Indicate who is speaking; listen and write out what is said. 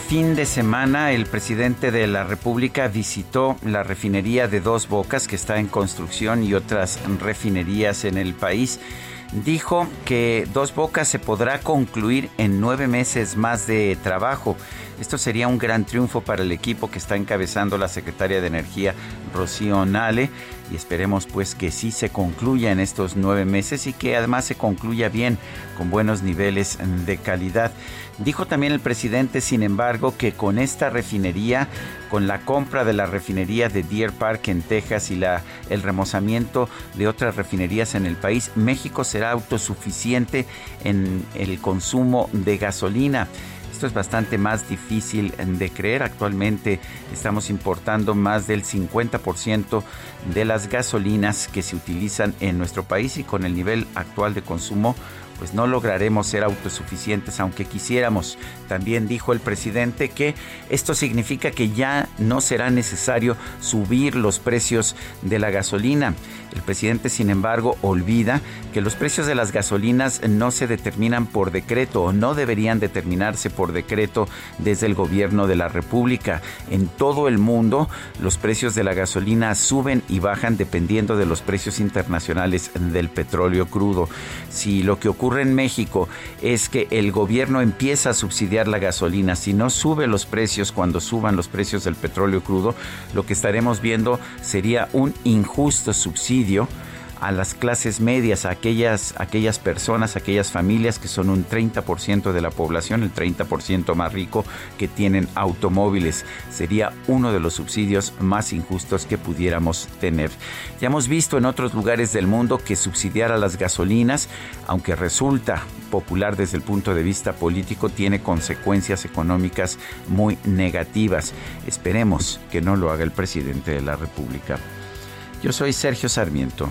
Speaker 1: Fin de semana el presidente de la República visitó la refinería de Dos Bocas que está en construcción y otras refinerías en el país. Dijo que Dos Bocas se podrá concluir en nueve meses más de trabajo. Esto sería un gran triunfo para el equipo que está encabezando la secretaria de Energía, Rocío Nale, y esperemos pues que sí se concluya en estos nueve meses y que además se concluya bien, con buenos niveles de calidad. Dijo también el presidente, sin embargo, que con esta refinería, con la compra de la refinería de Deer Park en Texas y la, el remozamiento de otras refinerías en el país, México será autosuficiente en el consumo de gasolina. Esto es bastante más difícil de creer. Actualmente estamos importando más del 50% de las gasolinas que se utilizan en nuestro país y con el nivel actual de consumo pues no lograremos ser autosuficientes aunque quisiéramos. También dijo el presidente que esto significa que ya no será necesario subir los precios de la gasolina. El presidente, sin embargo, olvida que los precios de las gasolinas no se determinan por decreto o no deberían determinarse por decreto desde el gobierno de la República. En todo el mundo, los precios de la gasolina suben y bajan dependiendo de los precios internacionales del petróleo crudo. Si lo que ocurre en México es que el gobierno empieza a subsidiar la gasolina, si no sube los precios cuando suban los precios del petróleo crudo, lo que estaremos viendo sería un injusto subsidio a las clases medias, a aquellas, aquellas personas, aquellas familias que son un 30% de la población, el 30% más rico que tienen automóviles. Sería uno de los subsidios más injustos que pudiéramos tener. Ya hemos visto en otros lugares del mundo que subsidiar a las gasolinas, aunque resulta popular desde el punto de vista político, tiene consecuencias económicas muy negativas. Esperemos que no lo haga el presidente de la República. Yo soy Sergio Sarmiento